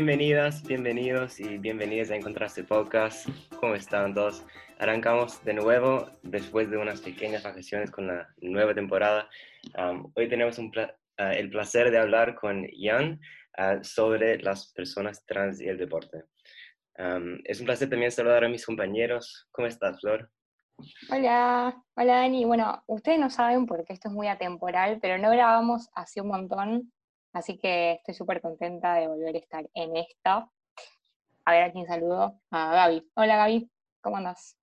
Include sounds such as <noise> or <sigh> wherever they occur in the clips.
Bienvenidas, bienvenidos y bienvenidas a Encontrarse Podcast. ¿Cómo están todos? Arrancamos de nuevo después de unas pequeñas vacaciones con la nueva temporada. Hoy tenemos uh, el placer de hablar con Jan uh, sobre las personas trans y el deporte. Es un placer también saludar a mis compañeros. ¿Cómo estás, Flor? Hola, hola Dani. Bueno, ustedes no saben porque esto es muy atemporal, pero no grabamos hace un montón Así que estoy súper contenta de volver a estar en esto. A ver a quién saludo. A Gaby. Hola Gaby, ¿cómo andas?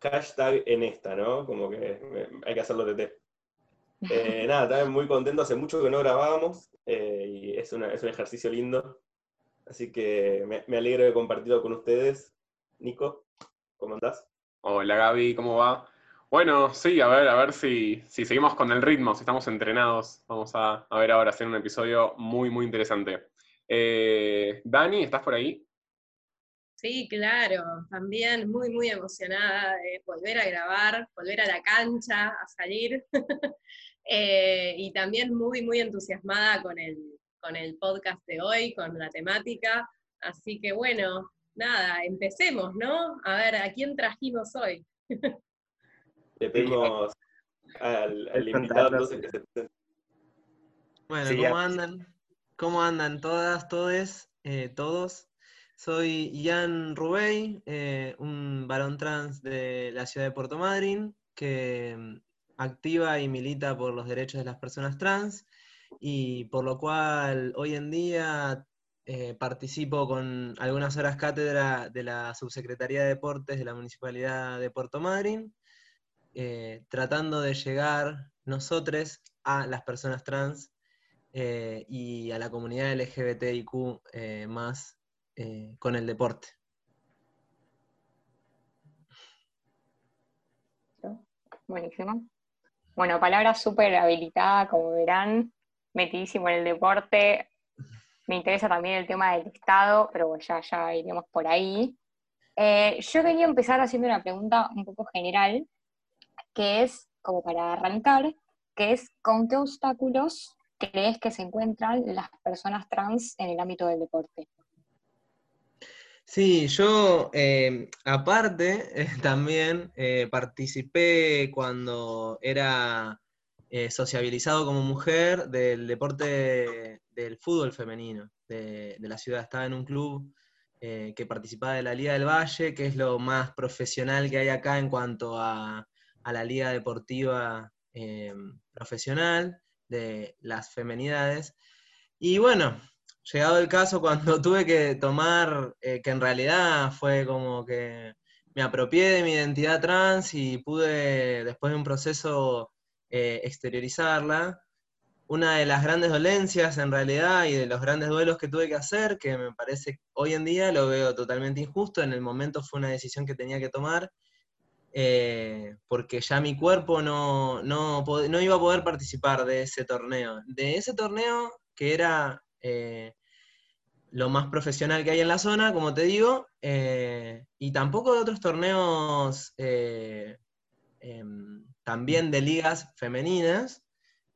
Hashtag en esta, ¿no? Como que hay que hacerlo de té. <laughs> Eh, nada, también muy contento. Hace mucho que no grabábamos eh, y es, un ejercicio lindo. Así que me, me alegro de compartirlo con ustedes. Nico, ¿cómo andás? Hola Gaby, ¿cómo va? Bueno, sí, a ver, a ver si, si seguimos con el ritmo, si estamos entrenados. Vamos a, ver ahora, hacer un episodio muy, muy interesante. Eh, Dani, ¿estás por ahí? Sí, claro, también muy, muy emocionada de volver a grabar, volver a la cancha, a salir. <laughs> Eh, y también muy, muy entusiasmada con el, con el podcast de hoy, con la temática. Así que bueno, nada, empecemos, ¿no? A ver, ¿a quién trajimos hoy? <laughs> Le pedimos al, invitado que se Bueno, ¿cómo andan? ¿Cómo andan todas, todes, eh, todos? Soy Ian Rubey, eh, un varón trans de la ciudad de Puerto Madryn, que mm, activa y milita por los derechos de las personas trans, y por lo cual hoy en día eh, participo con algunas horas cátedra de la Subsecretaría de Deportes de la Municipalidad de Puerto Madryn, eh, tratando de llegar nosotros a las personas trans eh, y a la comunidad LGBTIQ eh, más con el deporte. Buenísimo. Bueno, palabra súper habilitada, como verán, metidísimo en el deporte. Me interesa también el tema del Estado, pero ya, ya iremos por ahí. yo quería empezar haciendo una pregunta un poco general, que es, como para arrancar, que es con qué obstáculos crees que se encuentran las personas trans en el ámbito del deporte. Sí, yo eh, aparte eh, <laughs> también eh, participé cuando era sociabilizado como mujer del deporte del fútbol femenino de, la ciudad. Estaba en un club que participaba de la Liga del Valle, que es lo más profesional que hay acá en cuanto a a la liga deportiva eh, profesional de las femenidades. Y bueno, llegado el caso cuando <laughs> tuve que tomar, eh, que en realidad fue como que me apropié de mi identidad trans y pude, después de un proceso, eh, exteriorizarla. Una de las grandes dolencias en realidad y de los grandes duelos que tuve que hacer, que me parece hoy en día lo veo totalmente injusto, en el momento fue una decisión que tenía que tomar, eh, porque ya mi cuerpo no, no, iba a poder participar de ese torneo. De ese torneo que era eh, lo más profesional que hay en la zona, como te digo, eh, y tampoco de otros torneos em, también de ligas femeninas,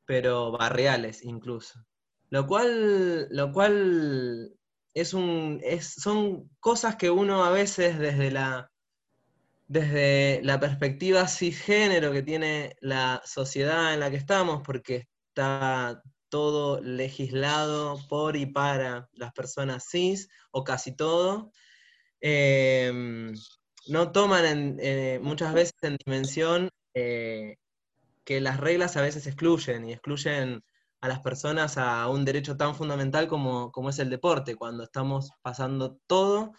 pero barriales incluso. Lo cual, lo cual es un, son cosas que uno a veces desde la desde la perspectiva cisgénero que tiene la sociedad en la que estamos, porque está todo legislado por y para las personas cis, o casi todo, em, no toman eh, muchas veces en dimensión eh, que las reglas a veces excluyen y excluyen a las personas a un derecho tan fundamental como, como es el deporte, cuando estamos pasando todo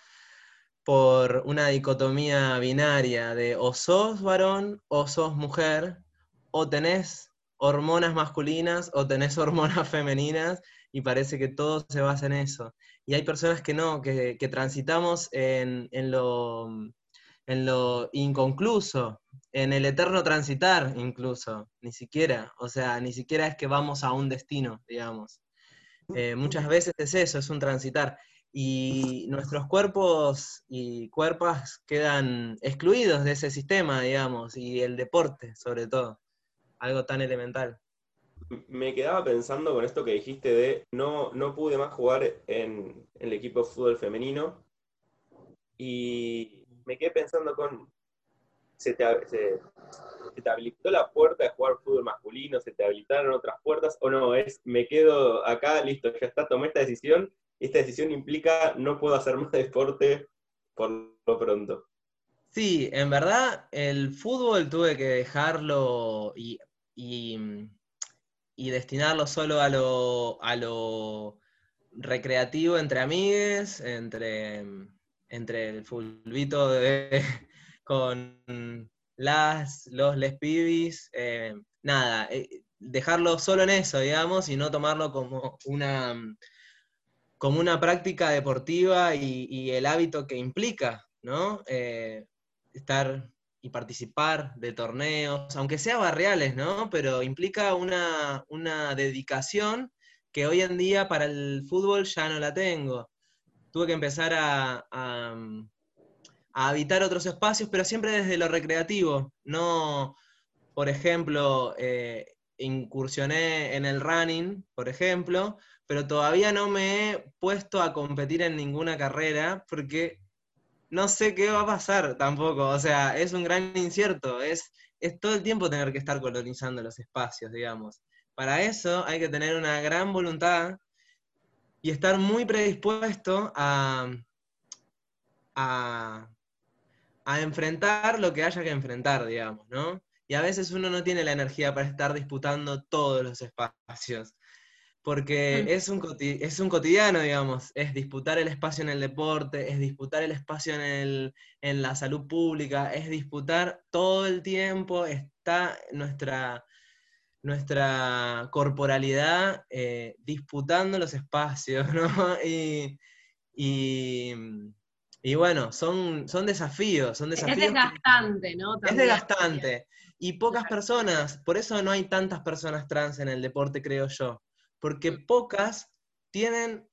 por una dicotomía binaria de o sos varón o sos mujer, o tenés hormonas masculinas o tenés <laughs> hormonas femeninas, y parece que todo se basa en eso. Y hay personas que no, que, transitamos en, lo, en lo inconcluso, en el eterno transitar incluso, ni siquiera, o sea, ni siquiera es que vamos a un destino, digamos. Eh, muchas veces es eso, es un transitar y nuestros cuerpos y cuerpas quedan excluidos de ese sistema, digamos, y el deporte, sobre todo, algo tan elemental. me quedaba pensando con esto que dijiste de no, no pude más jugar en, el equipo de fútbol femenino y me quedé pensando con, se te, se, te, habilitó la puerta de jugar fútbol masculino, se te habilitaron otras puertas o no, es me quedo acá, listo, ya está, tomé esta decisión esta decisión implica no puedo hacer más deporte por lo pronto. Sí, en verdad el fútbol tuve que dejarlo y destinarlo solo a lo, recreativo entre amigues, entre, entre el fulbito <laughs> con las, los les pibis, eh, nada, eh, dejarlo solo en eso, digamos, y no tomarlo como una, como una práctica deportiva y, el hábito que implica, ¿no? Eh, estar y participar de torneos, aunque sea barriales, ¿no? Pero implica una, dedicación que hoy en día para el fútbol ya no la tengo. Tuve que empezar a, a, habitar otros espacios, pero siempre desde lo recreativo. No, por ejemplo, eh, incursioné en el running, por ejemplo, pero todavía no me he puesto a competir en ninguna carrera porque no sé qué va a pasar tampoco. O sea, es un gran incierto. Es, es todo el tiempo tener que estar colonizando los espacios, digamos. Para eso hay que tener una gran voluntad y estar muy predispuesto a, a, a enfrentar lo que haya que enfrentar, digamos, ¿no? Y a veces uno no tiene la energía para estar disputando todos los espacios porque mm. es un, es un cotidiano, digamos, es disputar el espacio en el deporte, es disputar el espacio en, la salud pública, es disputar todo el tiempo, está nuestra, nuestra corporalidad eh, disputando los espacios, <laughs> ¿no? Y, bueno, son, son desafíos, son desafíos. Es desgastante, ¿no? Es desgastante. Y pocas personas, por eso no hay tantas personas trans en el deporte, creo yo porque pocas tienen,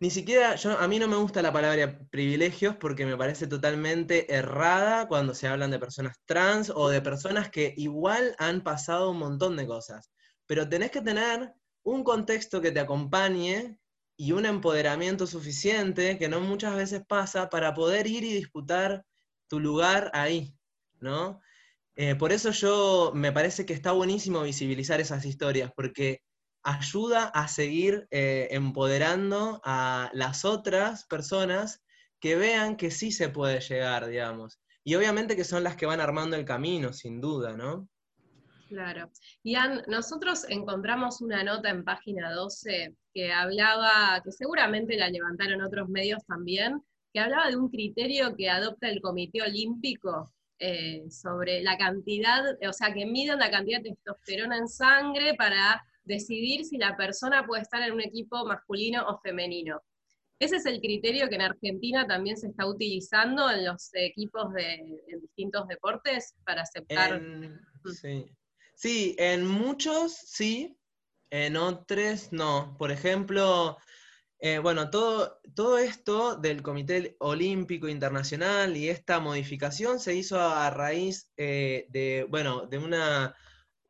ni siquiera, yo, a mí no me gusta la palabra privilegios porque me parece totalmente errada cuando se hablan de personas trans o de personas que igual han pasado un montón de cosas, pero tenés que tener un contexto que te acompañe y un empoderamiento suficiente que no muchas veces pasa para poder ir y disputar tu lugar ahí, ¿no? Eh, por eso yo me parece que está buenísimo visibilizar esas historias, porque ayuda a seguir eh, empoderando a las otras personas que vean que sí se puede llegar, digamos. Y obviamente que son las que van armando el camino, sin duda, ¿no? Claro. Ian, nosotros encontramos una nota en página 12 que hablaba, que seguramente la levantaron otros medios también, que hablaba de un criterio que adopta el Comité Olímpico eh, sobre la cantidad, o sea, que miden la cantidad de testosterona en sangre para decidir si la persona puede estar en un equipo masculino o femenino. Ese es el criterio que en Argentina también se está utilizando en los equipos de distintos deportes para aceptar. Mm. sí. en muchos sí, en otros no. Por ejemplo, eh, bueno, todo, todo esto del Comité Olímpico Internacional y esta modificación se hizo a raíz eh, de, bueno, de una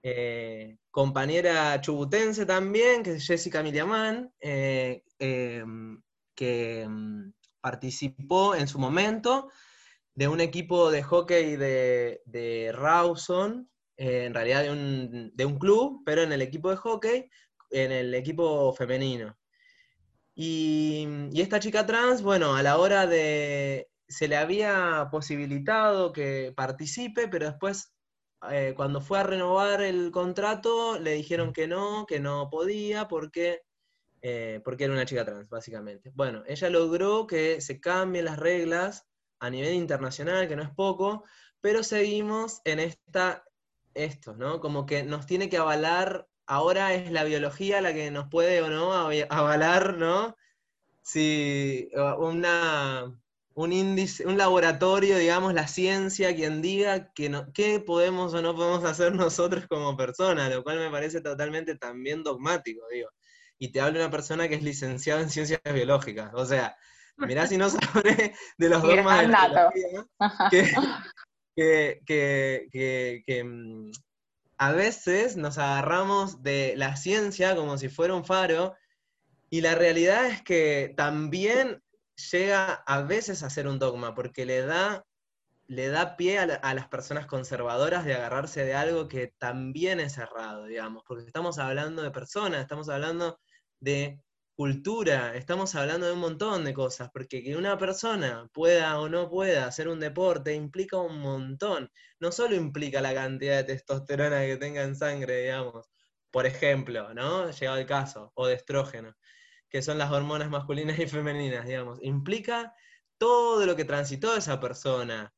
eh, compañera chubutense también, que es Jessica Miliamán, eh, em, que em, participó en su momento de un equipo de hockey de, Rawson, eh, en realidad de un, club, pero en el equipo de hockey, en el equipo femenino. Y, y esta chica trans, bueno, a la hora de, se le había posibilitado que participe, pero después eh, cuando fue a renovar el contrato, le dijeron que no, que no podía, porque, eh, porque era una chica trans, básicamente. Bueno, ella logró que se cambien las reglas a nivel internacional, que no es poco, pero seguimos en esta, esto, ¿no? Como que nos tiene que avalar, ahora es la biología la que nos puede o no avalar, ¿no? Si una, un índice, un laboratorio, digamos, la ciencia, quien diga que no, qué podemos o no podemos hacer <laughs> nosotros como personas, lo cual me parece totalmente también dogmático, digo. Y te habla una persona que es licenciada en ciencias biológicas, o sea, mirá si no <laughs> sabe de los dogmas de la biología, <laughs> que, que, que, que mm, a veces nos agarramos de la ciencia como si fuera un faro, y la realidad es que también llega a veces a ser un dogma, porque le da, le da pie a, las personas conservadoras de agarrarse de algo que también es errado, digamos, porque estamos hablando de personas, estamos hablando de cultura, estamos hablando de un montón de cosas, porque que una persona pueda o no pueda hacer un deporte implica un montón. No solo implica la cantidad de testosterona que tenga en sangre, digamos, por ejemplo, ¿no? Llegado el caso, o de estrógeno, que son las hormonas masculinas y femeninas, digamos. Implica todo lo que transitó esa persona.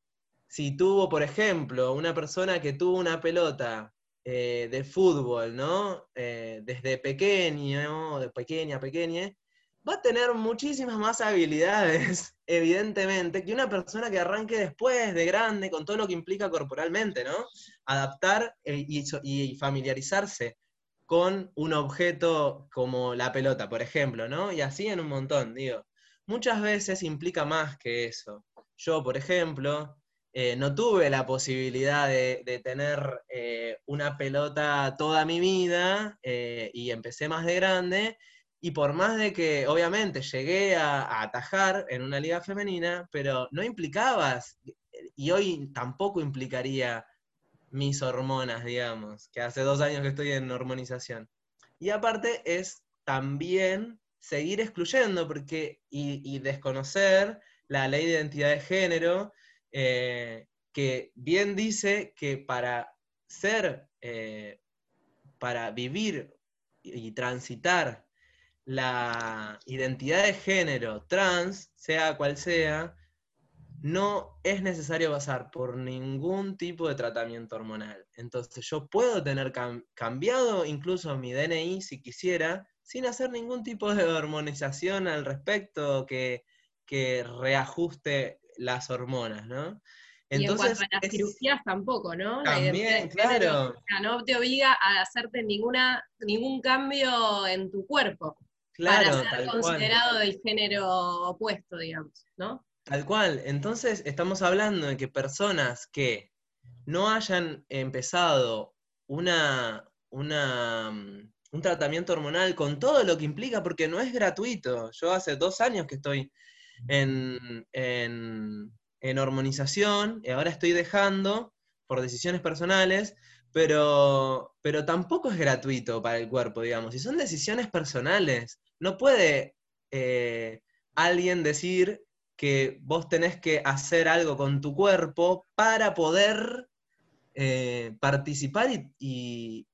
Si tuvo, por ejemplo, una persona que tuvo una pelota eh, de fútbol, ¿no? Eh, desde pequeño, de pequeña, pequeña, va a tener muchísimas más habilidades, <laughs> evidentemente, que una persona que arranque después, de grande, con todo lo que implica corporalmente, ¿no? Adaptar eh, y, y familiarizarse con un objeto como la pelota, por ejemplo, ¿no? Y así en un montón, digo. Muchas veces implica más que eso. Yo, por ejemplo, eh, no tuve la posibilidad de, tener eh, una pelota toda mi vida eh, y empecé más de grande. Y por más de que, obviamente, llegué a, atajar en una liga femenina, pero no implicabas, y hoy tampoco implicaría mis hormonas, digamos, que hace dos años que estoy en hormonización. Y aparte es también seguir excluyendo porque, y, desconocer la ley de identidad de género, eh, que bien dice que para ser, eh, para vivir y transitar la identidad de género trans, sea cual sea, no es necesario pasar por ningún tipo de tratamiento hormonal. Entonces yo puedo tener cambiado incluso mi DNI si quisiera, sin hacer ningún tipo de hormonización al respecto que, que reajuste las hormonas, ¿no? Entonces, y en cuanto a las cirugías tampoco, ¿no? También, claro. no te obliga a hacerte ninguna, ningún cambio en tu cuerpo. Claro, para ser considerado del género opuesto, digamos, ¿no? Tal cual. Entonces, estamos hablando de que personas que no hayan empezado una, una, un tratamiento hormonal con todo lo que implica, porque no es gratuito. Yo hace dos años que estoy en, en, hormonización, y ahora estoy dejando por decisiones personales, pero, pero tampoco es gratuito para el cuerpo, digamos, y son decisiones personales. No puede eh, alguien decir que vos tenés que hacer algo con tu cuerpo para poder eh, participar y,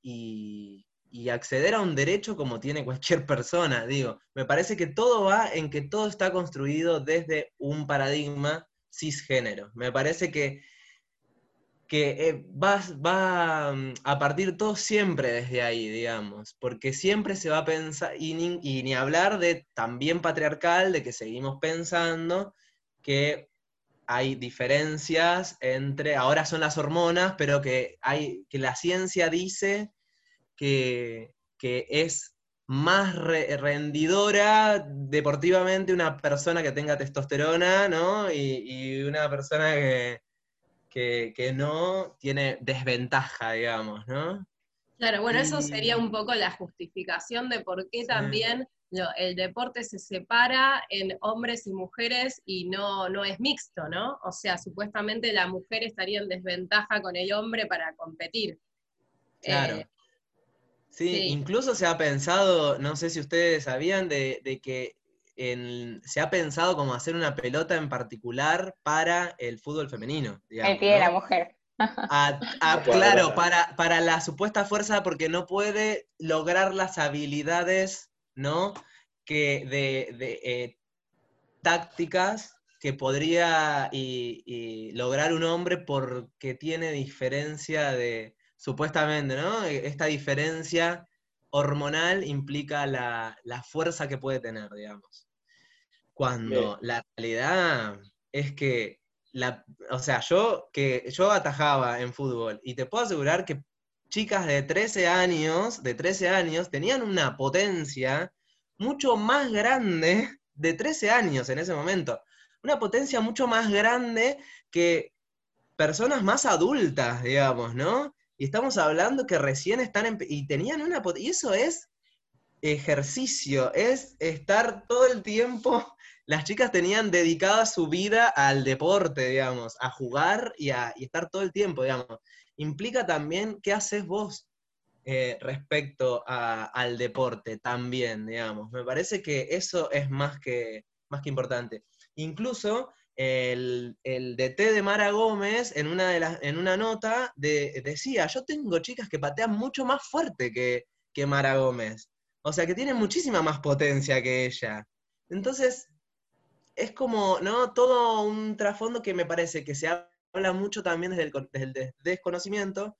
y acceder a un derecho como tiene cualquier <laughs> persona. Digo, me parece que todo va en que todo está construido desde un paradigma cisgénero. Me parece que, que eh, va, va, mm, a partir todo siempre desde ahí, digamos, porque siempre se va a pensar, y ni, hablar de también patriarcal, de que seguimos pensando que hay diferencias entre, ahora son las hormonas, pero que, hay, que la ciencia dice que, es más rendidora deportivamente una persona que tenga testosterona, ¿no? Y, una persona que, que, no tiene desventaja, digamos, ¿no? Claro, bueno, eso sería un poco la justificación de por qué también el deporte se separa en hombres y mujeres y no, no es mixto, ¿no? O sea, supuestamente la mujer estaría en desventaja con el hombre para competir. Claro. Eh, Sí, incluso se ha pensado, no sé si ustedes sabían, de, que se ha pensado como hacer una pelota en particular para el fútbol femenino. el pie de la mujer. <laughs> claro, para, para la supuesta fuerza, porque no puede lograr las habilidades, ¿no? Que de, eh, tácticas que podría lograr un hombre porque tiene diferencia de, supuestamente, ¿no? E, esta diferencia hormonal implica la, fuerza que puede tener, digamos. Cuando la realidad es que, la, o sea, yo, que yo atajaba en fútbol y te puedo asegurar que chicas de 13 años, de 13 años, tenían una potencia mucho más grande <laughs> de 13 años en ese momento. Una potencia mucho más grande que personas más adultas, digamos, ¿no? Y estamos hablando que recién están en, y tenían una y eso es ejercicio, es estar todo el tiempo, las chicas tenían dedicada su vida al deporte, digamos, a jugar y a estar todo el tiempo, digamos. Implica también qué haces vos eh, respecto al deporte también, digamos. Me parece que eso es más que, más que importante. Incluso el, el DT de Mara Gómez en una, de las, en una nota decía, yo tengo chicas que patean mucho más fuerte que, que Mara Gómez. O sea, que tienen muchísima más potencia que ella. Entonces, es como, ¿no? Todo un trasfondo que me parece que se habla mucho también desde el, desconocimiento,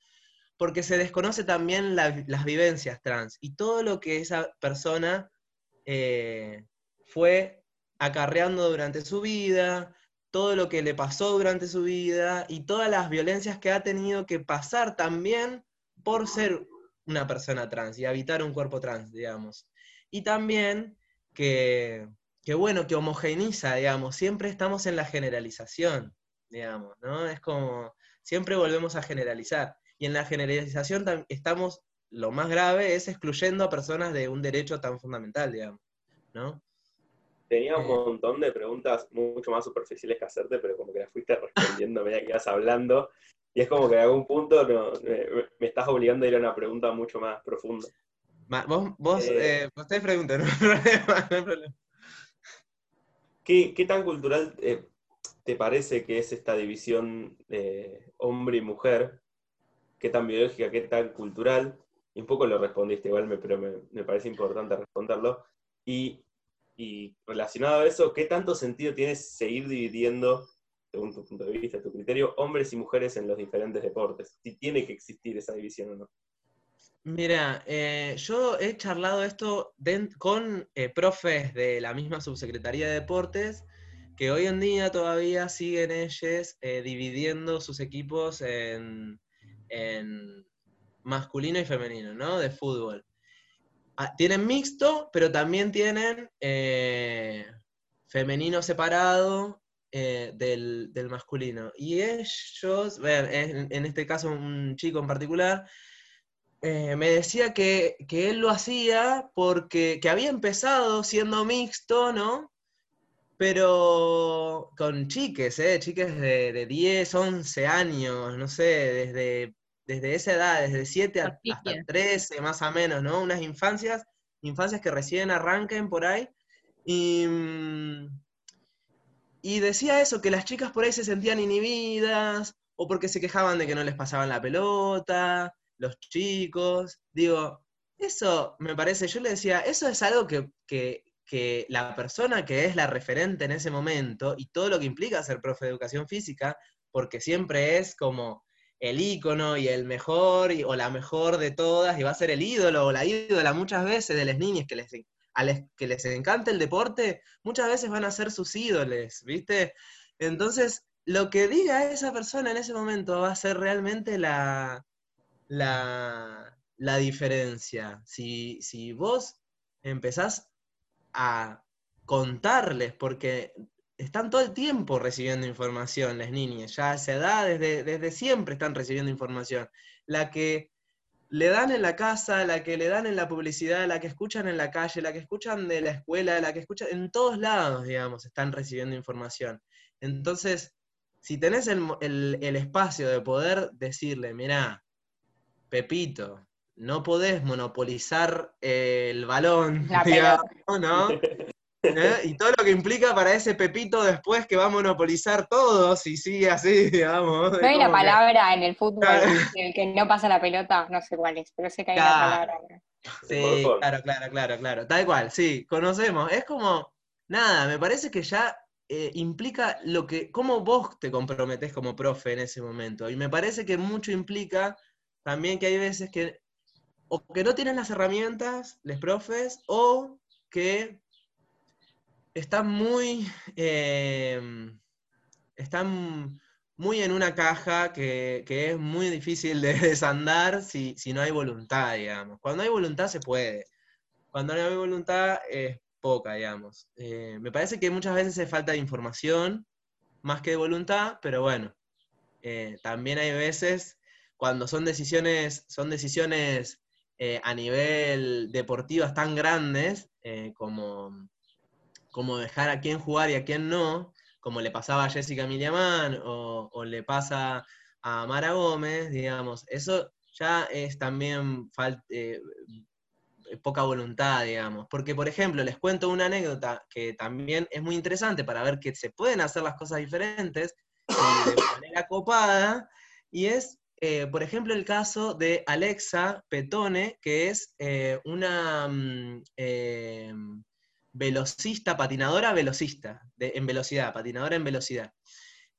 porque se desconoce también las vivencias trans y todo lo que esa persona eh, fue acarreando durante su vida, todo lo que le pasó durante su vida y todas las violencias que ha tenido que pasar también por ser una persona trans y habitar un cuerpo trans, digamos. Y también que, que bueno, que homogeniza, digamos, siempre estamos en la generalización, digamos, ¿no? Es como, siempre volvemos a generalizar. Y en la generalización estamos, lo más grave es excluyendo a personas de un derecho tan fundamental, digamos, ¿no? Tenía un eh. montón de preguntas mucho más superficiales que hacerte, pero como que las fuiste respondiendo a medida que ibas hablando. Y es como que a algún punto me, estás obligando a ir a una pregunta mucho más profunda. vos, vos, eh, eh pregunten, <laughs> no hay problema. ¿Qué, tan cultural eh, te parece que es esta división de hombre y mujer qué tan biológica, qué tan cultural, y un poco lo respondiste igual, pero me, parece importante responderlo. Y, relacionado a eso, ¿qué tanto sentido tiene seguir dividiendo, según tu punto de vista, tu criterio, hombres y mujeres en los diferentes deportes? Si tiene que existir esa división o no. Mira, eh, yo he charlado esto con eh, profes de la misma subsecretaría de deportes que hoy en día todavía siguen ellos eh, dividiendo sus equipos en, en masculino y femenino, ¿no? De fútbol. Ah, tienen mixto, pero también tienen eh, femenino separado del, masculino. Y ellos, en, en, este caso un chico en particular, eh, me decía que, él lo hacía porque que había empezado siendo mixto, ¿no? Pero con chiques, ¿eh? Chiques de, de 10, 11 años, no sé, desde desde esa edad, desde 7 hasta 13 más o menos, ¿no? Unas infancias, infancias que recién arranquen por ahí. Y, mm, y decía eso, que las chicas por ahí se sentían inhibidas, o porque se quejaban de que no les pasaban la pelota, los chicos. Digo, eso me parece, yo le decía, eso es algo que, que, que la persona que es la referente en ese momento, y todo lo que implica ser profe de educación física, porque siempre es como el ícono y el mejor o la mejor de todas y va a ser el ídolo o la ídola muchas veces de las niñas que les, que les encanta el deporte, muchas veces van a ser sus ídoles, ¿viste? Entonces, lo que diga esa persona en ese momento va a ser realmente la, la, la diferencia. Si, si vos empezás a contarles, porque están todo el tiempo recibiendo información las niñas, ya a esa edad, desde, desde siempre están recibiendo información. La que le dan en la casa, la que le dan en la publicidad, la que escuchan en la calle, la que escuchan de la escuela, la que escuchan en todos lados, digamos, están recibiendo información. Entonces, si tenés el, espacio de poder decirle, mira, Pepito, no podés monopolizar el balón, <laughs> digamos, ¿no? ¿Eh? Y todo lo que implica para ese Pepito después que va a monopolizar todo, si sigue así, <laughs> digamos. No hay una palabra en el fútbol en el que no pasa la pelota, no sé cuál es, pero sé que hay una palabra. Sí, claro, claro, claro, claro. Tal cual, sí, conocemos. Es como, nada, me parece que ya eh, implica lo que, cómo vos te comprometés como profe en ese momento. Y me parece que mucho implica también que hay veces que o que no tienen las herramientas, les profes, o que están muy, em, están muy en una caja que, es muy difícil de <laughs> desandar si, no hay voluntad, digamos. Cuando hay voluntad se puede. Cuando no hay voluntad es poca, digamos. Eh, me parece que muchas veces se falta de información más que de voluntad, pero bueno, eh, también hay veces cuando son decisiones, son decisiones eh, a nivel deportivas tan grandes eh, como, como dejar a quién jugar y a quién no, como le pasaba a Jessica Miliamán o, o le pasa a Mara Gómez, digamos, eso ya es también eh, poca voluntad, digamos. Porque, por ejemplo, les cuento una anécdota que también es muy interesante para ver que se pueden hacer las cosas diferentes de manera copada, y es, eh, por ejemplo, el caso de Alexa Petone, que es eh, una mm, velocista, patinadora velocista, en velocidad, patinadora en velocidad.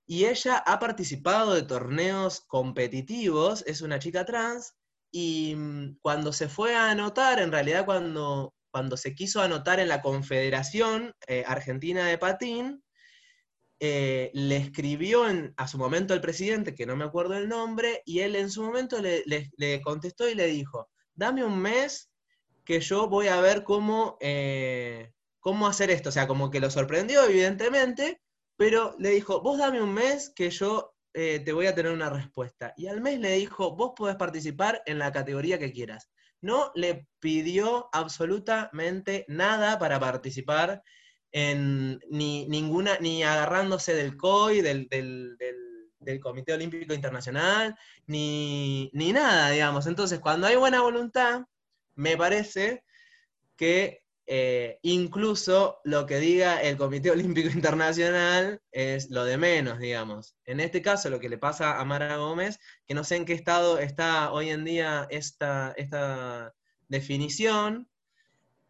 Y ella ha participado de torneos competitivos, es una chica trans, y mm, cuando se fue a anotar, en realidad cuando, cuando se quiso anotar en la Confederación eh, Argentina de Patín, eh, le escribió a su momento el presidente, que no me acuerdo el nombre, y él en su momento le, contestó y le dijo, dame un mes que yo voy a ver cómo, eh, cómo hacer esto. O sea, como que lo sorprendió, evidentemente, pero le dijo, vos dame un mes que yo eh, te voy a tener una respuesta. Y al mes le dijo, vos podés participar en la categoría que quieras. No le pidió absolutamente nada para participar ni ninguna, ni agarrándose del COI, del, Comité Olímpico Internacional, ni, ni nada, digamos. Entonces, cuando hay buena voluntad, me parece que eh, incluso lo que diga el Comité <laughs> Olímpico Internacional es lo de menos, digamos. En este caso, lo que le pasa a Mara Gómez, que no sé en qué estado está hoy en día esta, esta definición,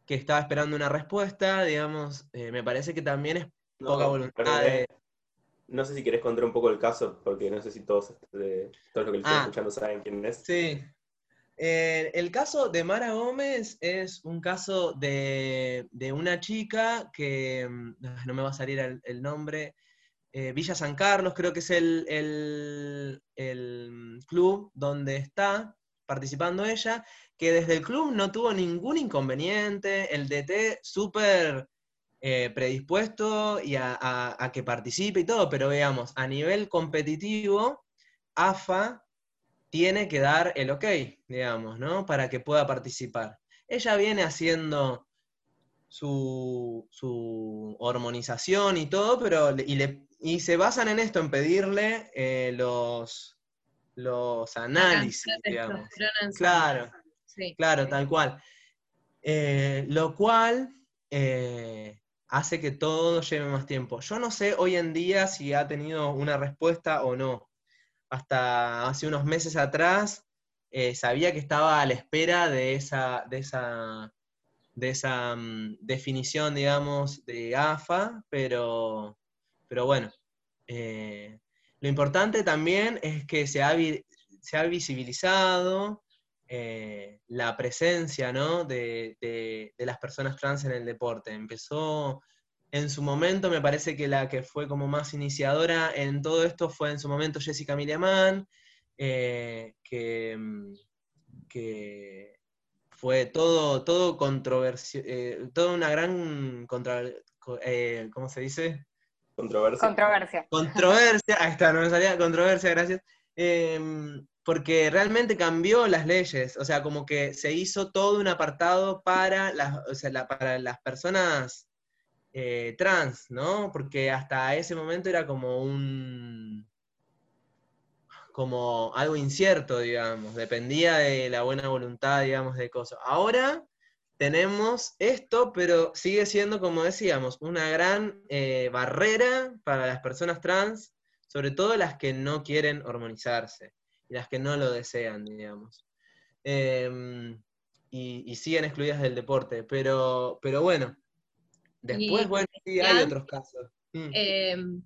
que estaba esperando una respuesta, digamos, eh, me parece que también es poca voluntad No sé si querés contar un poco el caso, porque no sé si todos, este, todos los que están ah. escuchando saben quién es. Sí, eh, el caso de Mara Gómez es un caso de, una chica que, mm, no me va a salir el, nombre, eh, Villa San Carlos, creo que es el, club donde está participando ella, que desde el club no tuvo ningún inconveniente, el DT súper eh, predispuesto y a, que participe y todo, pero veamos, a nivel competitivo, AFA tiene que dar el ok, digamos, ¿no? Para que pueda participar. Ella viene haciendo su, hormonización y todo, pero y, se basan en esto, en pedirle eh, los, los análisis, digamos. Claro, claro, tal cual. Eh, lo cual eh, hace que todo lleve más tiempo. Yo no sé hoy en día si ha tenido una respuesta o no hasta hace unos meses atrás eh, sabía que estaba a la espera de esa, de esa, de esa mm, definición, digamos, de AFA, pero, pero bueno, lo importante también es que se ha, se ha visibilizado eh, la presencia de, de, las personas trans en el deporte. Empezó en su momento me parece que la que fue como más iniciadora en todo esto fue en su momento Jessica Miliamán, eh, mm, que, fue todo, todo controversio, eh, toda una gran contra, eh, ¿cómo se dice? Controversia. Controversia. Controversia, ahí está, no me salía, controversia, gracias. Porque realmente cambió las leyes, o sea, como que se hizo todo un apartado para las, para las personas eh, trans, ¿no? Porque hasta ese momento era como un como algo incierto, digamos, dependía de la buena voluntad, digamos, de cosas. Ahora tenemos esto, pero sigue siendo, como decíamos, una gran eh, barrera para las personas trans, sobre todo las que no quieren hormonizarse y las que no lo desean, digamos. Em, y, y, siguen excluidas del deporte, pero, pero bueno, Después, bueno, sí, hay otros casos. Mm. Em,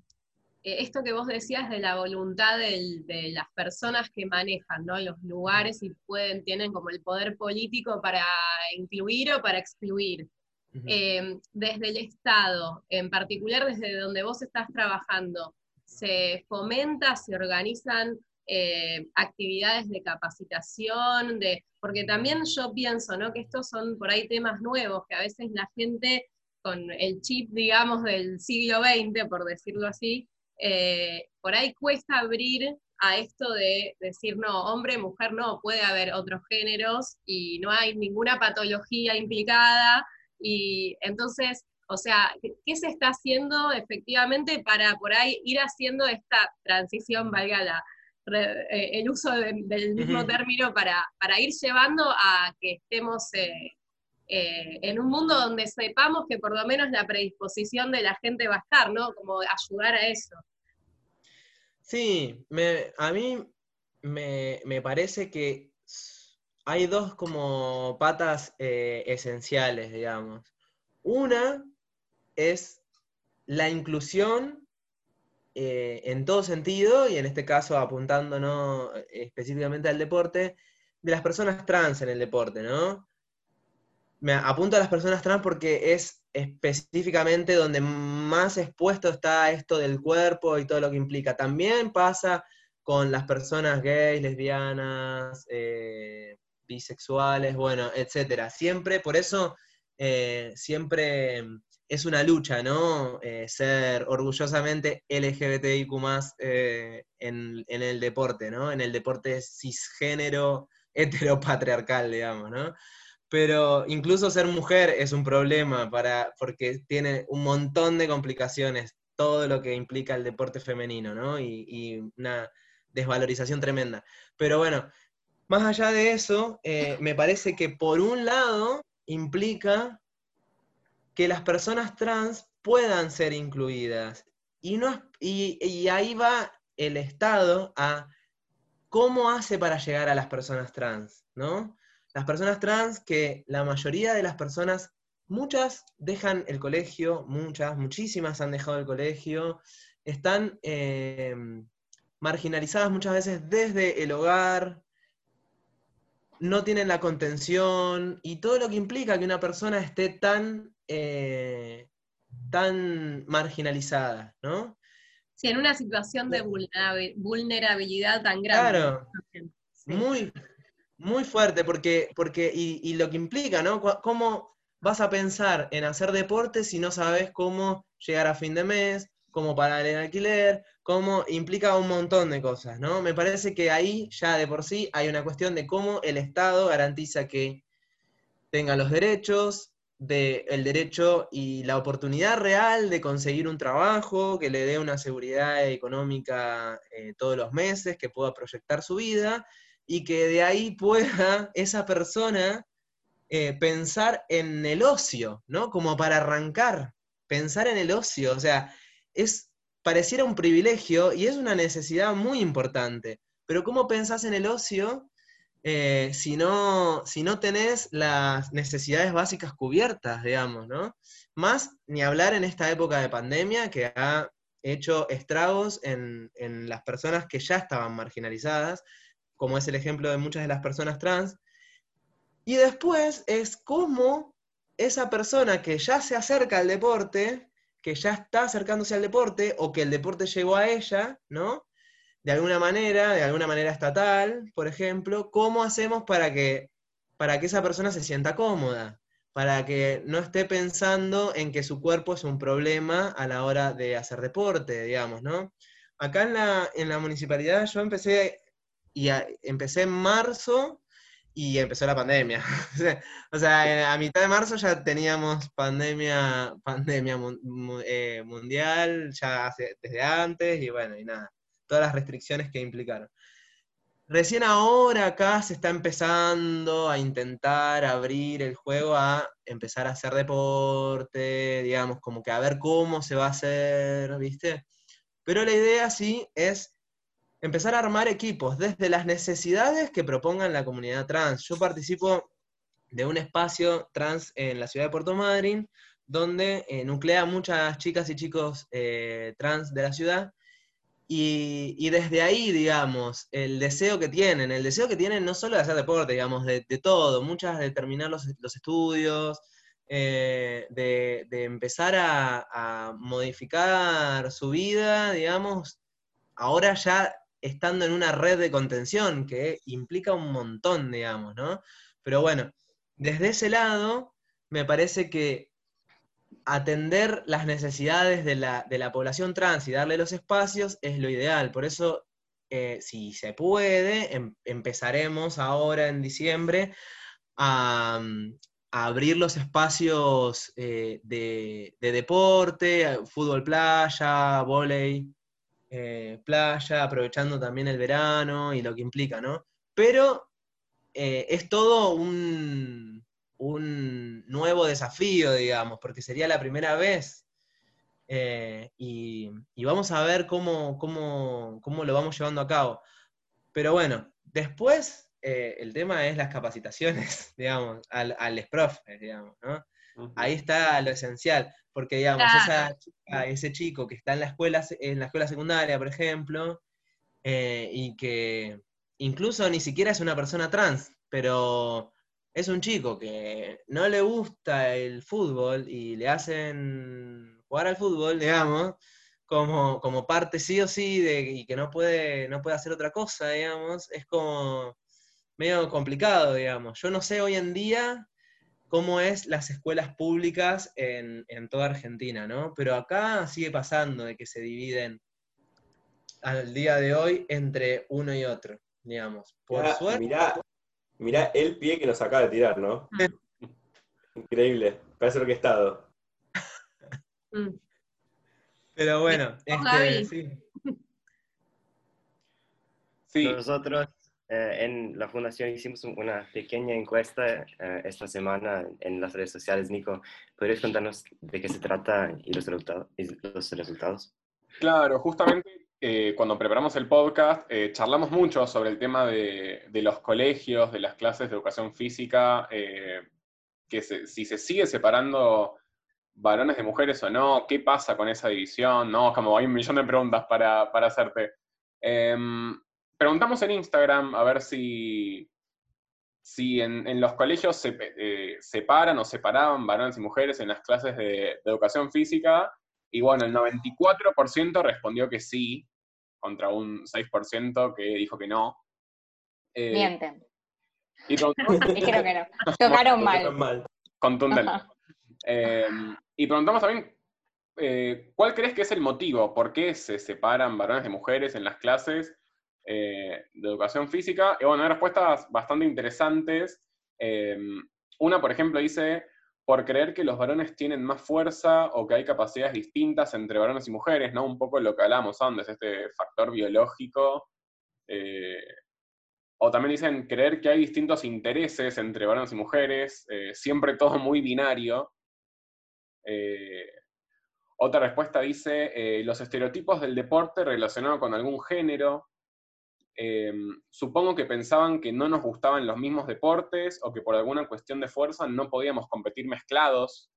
eh, esto que vos decías de la voluntad de las personas que manejan los lugares y pueden, tienen como el poder político para incluir o para excluir. Em, desde el Estado, en particular desde donde vos estás trabajando, se fomenta, se organizan eh, actividades de capacitación, de, porque también yo pienso ¿no? que estos son por ahí temas nuevos, que a veces la gente con el chip, digamos, del siglo XX, por decirlo así, eh, por ahí cuesta abrir a esto de decir, no, hombre, mujer, no, puede haber otros géneros y no hay ninguna patología implicada. Y entonces, o sea, ¿qué se está haciendo efectivamente para por ahí ir haciendo esta transición, valga la, eh, el uso del mismo término, para, para, ir llevando a que estemos eh, eh, en un mundo donde sepamos que por lo menos la predisposición de la gente va a estar, ¿no? Como ayudar a eso. Sí, a mí me, parece que hay dos como patas esenciales, digamos. Una es la inclusión eh, en todo sentido, y en este caso apuntándonos específicamente al deporte, de las personas trans en el deporte, ¿no? Me apunto a las personas trans porque es específicamente donde más expuesto está esto del cuerpo y todo lo que implica. También pasa con las personas gays, lesbianas, eh, bisexuales, bueno, etcétera. Siempre, por eso, eh, siempre es una lucha, ¿no? Eh, ser orgullosamente LGBTIQ eh, en, en, el deporte, ¿no? En el deporte cisgénero <laughs> heteropatriarcal, digamos, ¿no? Pero incluso ser mujer es un problema para, porque tiene un montón de complicaciones, todo lo que implica el deporte femenino, ¿no? Y, y una desvalorización tremenda. Pero bueno, más allá de eso, eh, me parece que por un lado implica que las personas trans puedan ser incluidas. Y, no, y, ahí va el Estado a cómo hace para llegar a las personas trans, ¿no? Las personas trans que la mayoría de las personas, muchas dejan el colegio, muchas, muchísimas han dejado el colegio, están eh, marginalizadas muchas veces desde el hogar, no tienen la contención y todo lo que implica que una persona esté tan eh, tan marginalizada, ¿no? Sí, en una situación de vulnerabilidad tan grande. Claro, muy, muy fuerte, porque, porque y, lo que implica, ¿no? ¿Cómo vas a pensar en hacer deporte si no sabes cómo llegar a fin de mes, cómo pagar el alquiler, cómo implica un montón de cosas, ¿no? Me parece que ahí ya de por sí hay una cuestión de cómo el Estado garantiza que tenga los derechos, del derecho y la oportunidad real de conseguir un trabajo que le dé una seguridad económica eh, todos los meses, que pueda proyectar su vida y que de ahí pueda <laughs> esa persona eh, pensar en el ocio, ¿no? Como para arrancar, pensar en el ocio, o sea, es, pareciera un privilegio y es una necesidad muy importante, pero ¿cómo pensás en el ocio eh, si, no, si no tenés las necesidades básicas cubiertas, digamos, ¿no? Más ni hablar en esta época de pandemia que ha hecho estragos en, las personas que ya estaban marginalizadas, como es el ejemplo de muchas de las personas trans. Y después es cómo esa persona que ya se acerca al deporte, que ya está acercándose al deporte, o que el deporte llegó a ella, ¿no? de alguna manera, de alguna manera estatal, por ejemplo, ¿cómo hacemos para que, para que esa persona se sienta cómoda? Para que no esté pensando en que su cuerpo es un problema a la hora de hacer deporte, digamos, ¿no? Acá en la, en la municipalidad yo empecé, y empecé en marzo y empezó la pandemia. <laughs> o sea, a mitad de marzo ya teníamos pandemia, pandemia eh, mundial, ya desde antes, y bueno, y nada todas las restricciones que implicaron. Recién ahora acá se está empezando a intentar abrir el juego a empezar a hacer deporte, digamos, como que a ver cómo se va a hacer, ¿viste? Pero la idea sí es empezar a armar equipos desde las necesidades que propongan la comunidad trans. Yo participo de un espacio trans en la ciudad de Puerto Madryn, donde eh, nuclea muchas chicas y chicos eh, trans de la ciudad y, desde ahí, digamos, el deseo que tienen, el deseo que tienen no solo de hacer deporte, digamos, de, todo, muchas de terminar los, estudios, eh, de, empezar a, modificar su vida, digamos, ahora ya estando en una red de contención que implica un montón, digamos, ¿no? Pero bueno, desde ese lado, me parece que atender las necesidades de la, población trans y darle los espacios es lo ideal. Por eso eh, si se puede, em- empezaremos ahora en diciembre a, mm, abrir los espacios eh, de, de deporte, fútbol playa, vóley eh, playa, aprovechando también el verano y lo que implica, ¿no? Pero eh, es todo un, un nuevo desafío, digamos, porque sería la primera vez. eh, y, y vamos a ver cómo, cómo, cómo lo vamos llevando a cabo. Pero bueno, después el tema es las capacitaciones, <laughs> digamos, al, a los profes, digamos, ¿no? Ahí está lo esencial, porque digamos, Claro. esa chica, ese chico que está en la escuela, en la escuela secundaria, por ejemplo, eh, y que incluso ni siquiera es una persona trans, pero es un chico que no le gusta el fútbol y le hacen jugar al fútbol, digamos, como, como parte sí o sí de, y que no puede, no puede hacer otra cosa, digamos, es como medio complicado, digamos. Yo no sé hoy en día cómo es las escuelas públicas en, en toda Argentina, ¿no? Pero acá sigue pasando de que se dividen al día de hoy entre uno y otro, digamos. Por Mirá, suerte, mirá, mirá el pie que nos acaba de tirar, ¿no? Increíble, parece orquestado. Mm. pero bueno, este, sí. Sí, Nosotros eh, en la fundación hicimos un- una pequeña encuesta eh, esta semana en las redes sociales. Nico, ¿podrías contarnos de qué se trata y los, resultados? los resultados? Claro, justamente eh, cuando preparamos el podcast charlamos mucho sobre el tema de, los colegios, de las clases de educación física, que si se sigue separando varones de mujeres o no, qué pasa con esa división, ¿no? Como hay un millón de preguntas para, para hacerte. Em, preguntamos en Instagram a ver si, si en, en los colegios se eh, separan o separaban varones y mujeres en las clases de, de educación física, y bueno, el 94% respondió que sí, contra un 6% que dijo que no. Eh, Mienten. y preguntamos <laughs> Dijeron que no. Tocaron Tocaron mal. mal. contundente. Eh, y preguntamos también, eh, ¿cuál crees que es el motivo? ¿Por qué se separan varones de mujeres en las clases eh, de educación física? Y bueno, hay respuestas bastante interesantes. Eh, una, por ejemplo, dice, por creer que los varones tienen más fuerza o que hay capacidades distintas entre varones y mujeres, ¿no? Un poco lo que hablábamos antes, este factor biológico. eh, o también dicen creer que hay distintos intereses entre varones y mujeres, eh, siempre todo muy binario. Otra respuesta dice los estereotipos del deporte relacionado con algún género. Eh, supongo que pensaban que no nos gustaban los mismos deportes o que por alguna cuestión de fuerza no podíamos competir mezclados.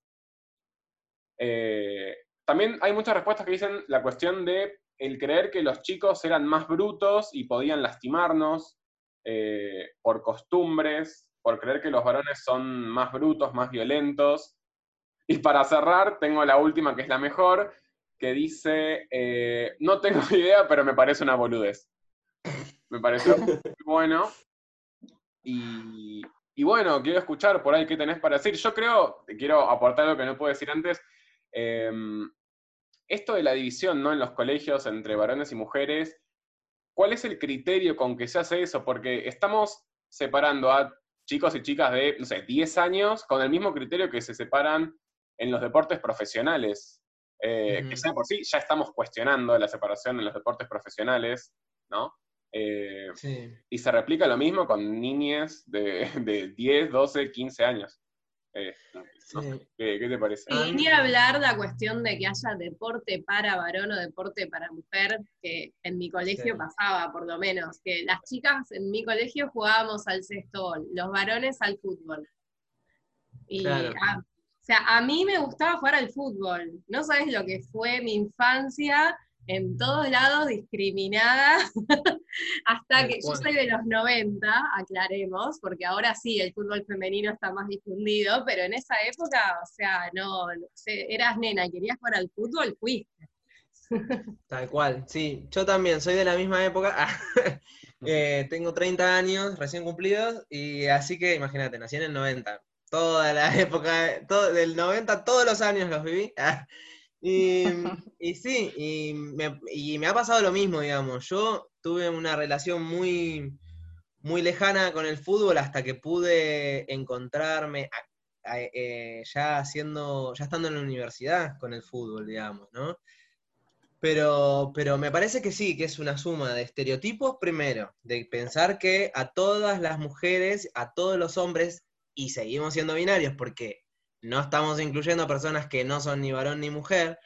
Eh, también hay muchas respuestas que dicen la cuestión de el creer que los chicos eran más brutos y podían lastimarnos eh, por costumbres, por creer que los varones son más brutos, más violentos. Y para cerrar, tengo la última que es la mejor, que dice, eh, no tengo <laughs> idea, pero me parece una boludez. Me pareció muy bueno. Y, y bueno, quiero escuchar por ahí qué tenés para decir. Yo creo, te quiero aportar algo que no puedo decir antes. eh, esto de la división ¿no? en los colegios entre varones y mujeres, ¿cuál es el criterio con que se hace eso? Porque estamos separando a chicos y chicas de, no sé, 10 años con el mismo criterio que se separan en los deportes profesionales. Eh, Que ya por sí ya estamos cuestionando la separación en los deportes profesionales, ¿no? Eh, Sí. y se replica lo mismo con niñas de, <laughs> de 10, 12, 15 años. Eh, no sé, Sí. ¿qué, qué te parece? Y ni hablar la cuestión de que haya deporte para varón o deporte para mujer, que en mi colegio Sí. pasaba, por lo menos, que las chicas en mi colegio jugábamos al sextol, los varones al fútbol. Y Claro. a- o sea, a mí me gustaba jugar al fútbol. No sabes lo que fue mi infancia en todos lados discriminada, <laughs> hasta que yo soy de los 90, aclaremos, porque ahora sí, el fútbol femenino está más difundido, pero en esa época, o sea, no, no sé, eras nena querías jugar al fútbol, fuiste. <laughs> Tal cual, sí. Yo también soy de la misma época. <laughs> Eh, tengo 30 años recién cumplidos y así que imagínate, nací en el 90. Toda la época, todo, del 90, todos los años los viví. Y, <laughs> y sí, y me, y me ha pasado lo mismo, digamos. Yo tuve una relación muy, muy lejana con el fútbol hasta que pude encontrarme a- a- eh, ya haciendo, ya estando en la universidad con el fútbol, digamos, ¿no? Pero, pero me parece que sí, que es una suma de estereotipos primero, de pensar que a todas las mujeres, a todos los hombres, y seguimos siendo binarios porque no estamos incluyendo personas que no son ni varón ni mujer,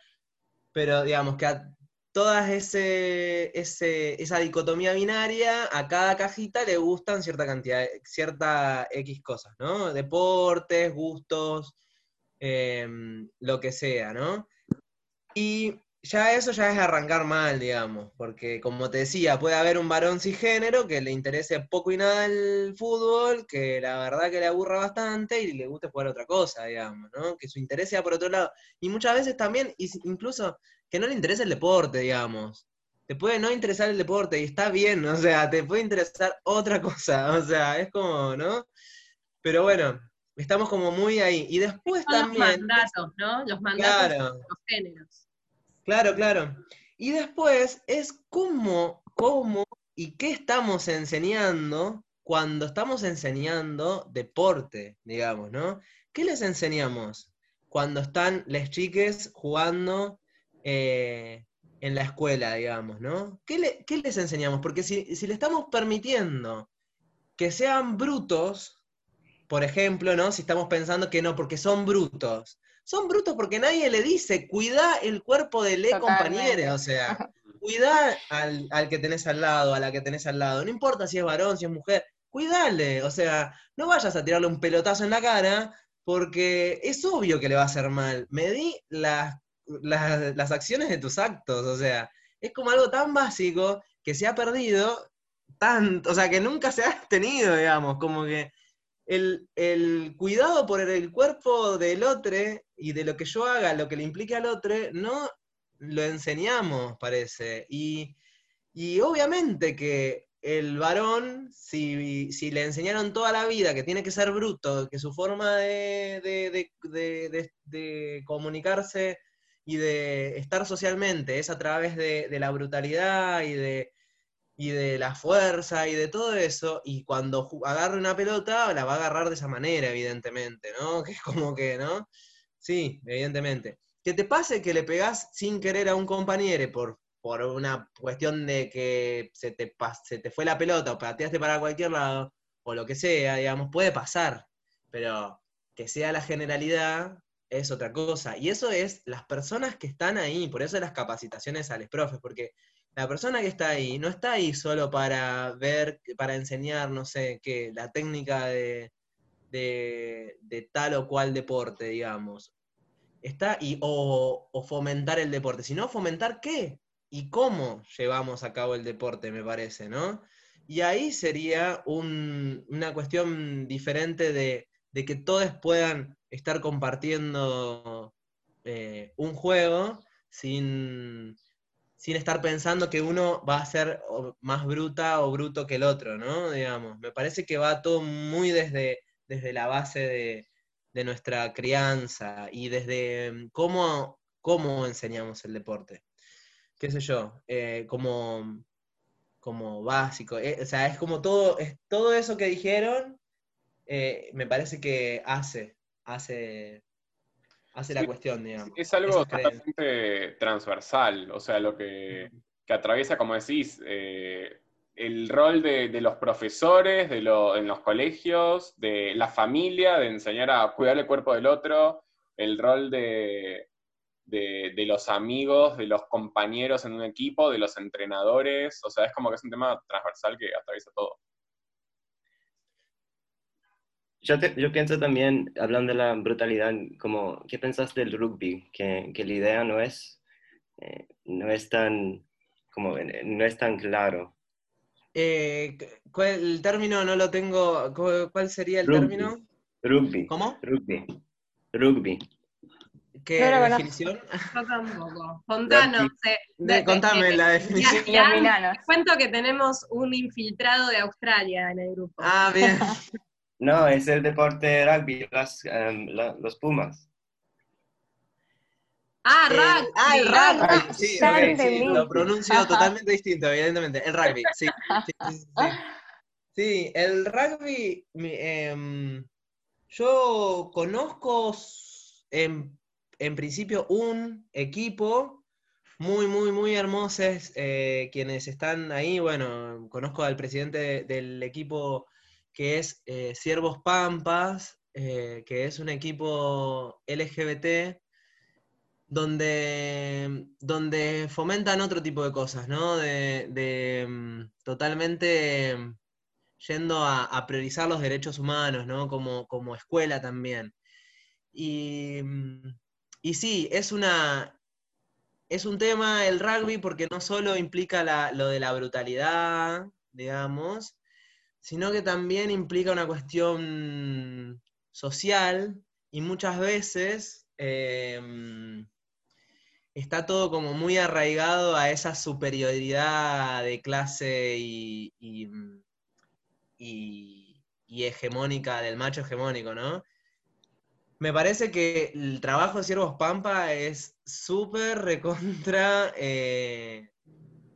pero digamos que a todas ese, ese- esa dicotomía binaria, a cada cajita le gustan cierta cantidad, cierta X cosas, ¿no? Deportes, gustos, em, lo que sea, ¿no? Y ya eso ya es arrancar mal, digamos, porque como te decía, puede haber un varón cisgénero que le interese poco y nada el fútbol, que la verdad que le aburra bastante y le guste jugar otra cosa, digamos, ¿no? Que su interés sea por otro lado. Y muchas veces también, incluso que no le interese el deporte, digamos. Te puede no interesar el deporte y está bien, o sea, te puede interesar otra cosa, o sea, es como, ¿no? Pero bueno, estamos como muy ahí. Y después Son los también... mandatos, ¿no? Los mandatos Claro. los géneros. Claro, claro. Y después es cómo, cómo y qué estamos enseñando cuando estamos enseñando deporte, digamos, ¿no? ¿Qué les enseñamos cuando están las chiques jugando eh, en la escuela, digamos, ¿no? ¿Qué, qué les enseñamos? Porque si, si le estamos permitiendo que sean brutos, por ejemplo, ¿no? Si estamos pensando que no, porque son brutos. Son brutos porque nadie le dice, cuida el cuerpo del e Totalmente. compañero, o sea, <laughs> cuida al, al que tenés al lado, a la que tenés al lado. No importa si es varón, si es mujer, cuidale, o sea, no vayas a tirarle un pelotazo en la cara porque es obvio que le va a hacer mal. Medí las, las, las acciones de tus actos, o sea, es como algo tan básico que se ha perdido, tan, o sea, que nunca se ha tenido, digamos, como que el, el cuidado por el cuerpo del otro y de lo que yo haga, lo que le implique al otro, no lo enseñamos, parece. Y, y obviamente que el varón, si, si le enseñaron toda la vida que tiene que ser bruto, que su forma de, de- de- de- comunicarse y de estar socialmente es a través de la brutalidad y de, y de la fuerza y de todo eso, y cuando agarre una pelota, la va a agarrar de esa manera, evidentemente, ¿no? <laughs> Que es como que, ¿no? Sí, evidentemente. Que te pase que le pegás sin querer a un compañero por, por una cuestión de que se te, se te fue la pelota o pateaste para cualquier lado, o lo que sea, digamos, puede pasar, pero que sea la generalidad es otra cosa. Y eso es las personas que están ahí, por eso las capacitaciones a los profes, porque la persona que está ahí no está ahí solo para ver, para enseñar, no sé, qué, la técnica de, de, tal o cual deporte, digamos. Está y, o, o fomentar el deporte, sino fomentar qué y cómo llevamos a cabo el deporte, me parece, ¿no? Y ahí sería un- una cuestión diferente de, de que todos puedan estar compartiendo eh, un juego sin, sin estar pensando que uno va a ser más bruta o bruto que el otro, ¿no? Digamos, me parece que va todo muy desde, desde la base de, de nuestra crianza y desde mm, cómo, cómo enseñamos el deporte. Qué sé yo, eh, como, como básico. eh, o sea, es como todo, es, todo eso que dijeron, eh, me parece que hace, hace, hace la cuestión, digamos. Es algo totalmente transversal, o sea, lo que, que atraviesa, como decís, eh, el rol de, de los profesores de lo- en los colegios, de la familia, de enseñar a cuidar el cuerpo del otro, el rol de, de- de los amigos, de los compañeros en un equipo, de los entrenadores, o sea, es como que es un tema transversal que atraviesa todo. Yo, te- yo pienso también, hablando de la brutalidad, como, ¿qué pensás del rugby? Que, que la idea no es, eh, no es tan, como, eh, no es tan claro. Eh, ¿cuál- el término no lo tengo. ¿cu- ¿Cuál sería el Rugby. término? Rugby, ¿Cómo? rugby, rugby. ¿Qué conozco. definición? Yo tampoco. <laughs> Contanos. eh, De- contame la definición. <laughs> Ya- ya-. Cuento que tenemos un infiltrado de Australia en el grupo. Ah, bien. <laughs> No, es el deporte rugby, las, em, la- los Pumas. Ah, Eh, rugby. ah, el rugby. Sí, ya ok, sí, lo pronuncio totalmente distinto, evidentemente. El rugby, sí. Sí, sí, sí, sí. Sí, el rugby, em, yo conozco en, en principio un equipo muy, muy, muy hermosos eh, quienes están ahí. Bueno, conozco al presidente de- del equipo que es eh, Siervos Pampas, eh, que es un equipo LGBT donde, donde fomentan otro tipo de cosas, ¿no? De, de, mm, totalmente mm, yendo a, a priorizar los derechos humanos, ¿no? Como, como escuela también. Y, mm, y sí, es una. Es un tema el rugby porque no solo implica la- lo de la brutalidad, digamos, sino que también implica una cuestión social y muchas veces em, está todo como muy arraigado a esa superioridad de clase y, y, y- y hegemónica del macho hegemónico, ¿no? Me parece que el trabajo de Siervos Pampa es súper recontra eh,